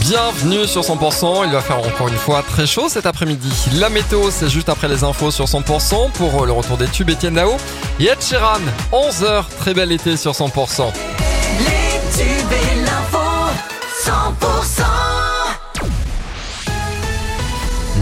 Bienvenue sur 100%, il va faire encore une fois très chaud cet après-midi. La météo, c'est juste après les infos sur 100% pour le retour des tubes Etienne Dao. Et Ed Sheeran, 11h, très bel été sur 100%. Les tubes et l'info 100%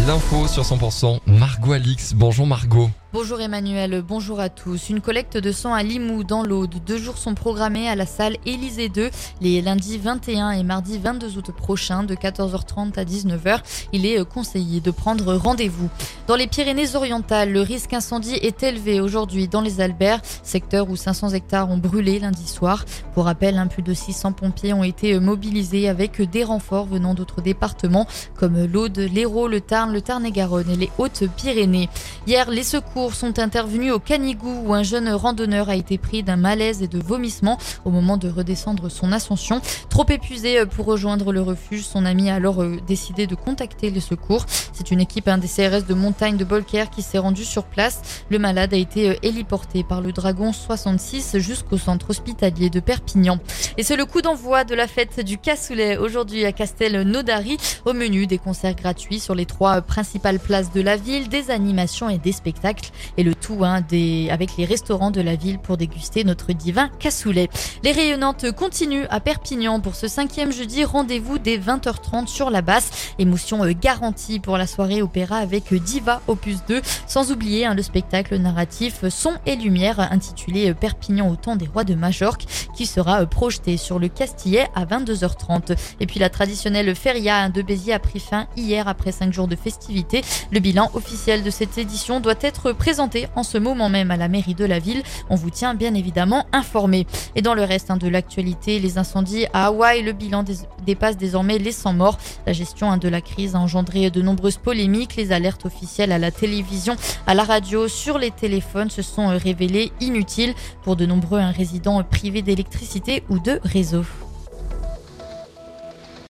L'info sur 100%, Margot Alix. Bonjour Margot. Bonjour Emmanuel, bonjour à tous. Une collecte de sang à Limoux dans l'Aude. Deux jours sont programmés à la salle Élysée 2 les lundis 21 et mardi 22 août prochains de 14h30 à 19h. Il est conseillé de prendre rendez-vous. Dans les Pyrénées-Orientales, le risque incendie est élevé aujourd'hui dans les Alberts, secteur où 500 hectares ont brûlé lundi soir. Pour rappel, plus de 600 pompiers ont été mobilisés avec des renforts venant d'autres départements comme l'Aude, l'Hérault, le Tarn, le Tarn-et-Garonne et les Hautes-Pyrénées. Hier, les secours sont intervenus au Canigou où un jeune randonneur a été pris d'un malaise et de vomissements au moment de redescendre son ascension. Trop épuisé pour rejoindre le refuge, son ami a alors euh, décidé de contacter les secours. C'est une équipe des CRS de montagne de Bolker qui s'est rendue sur place. Le malade a été euh, héliporté par le Dragon 66 jusqu'au centre hospitalier de Perpignan. Et c'est le coup d'envoi de la fête du cassoulet aujourd'hui à Castel-Naudary. Au menu, des concerts gratuits sur les trois principales places de la ville, des animations et des spectacles et le tout hein, avec les restaurants de la ville pour déguster notre divin cassoulet. Les rayonnantes continuent à Perpignan pour ce cinquième jeudi. Rendez-vous dès 20h30 sur la basse. Émotion euh, garantie pour la soirée opéra avec Diva Opus 2. Sans oublier hein, le spectacle narratif Son et Lumière intitulé euh, Perpignan au temps des rois de Majorque qui sera euh, projeté sur le Castillet à 22h30. Et puis la traditionnelle feria hein, de Béziers a pris fin hier après cinq jours de festivités. Le bilan officiel de cette édition doit être présenté en ce moment même à la mairie de la ville. On vous tient bien évidemment informé. Et dans le reste hein, de l'actualité, les incendies à Hawaï, le bilan dépasse désormais les 100 morts. La gestion hein, de la crise a engendré de nombreuses polémiques. Les alertes officielles à la télévision, à la radio, sur les téléphones se sont euh, révélées inutiles pour de nombreux hein, résidents privés d'électricité ou de réseau.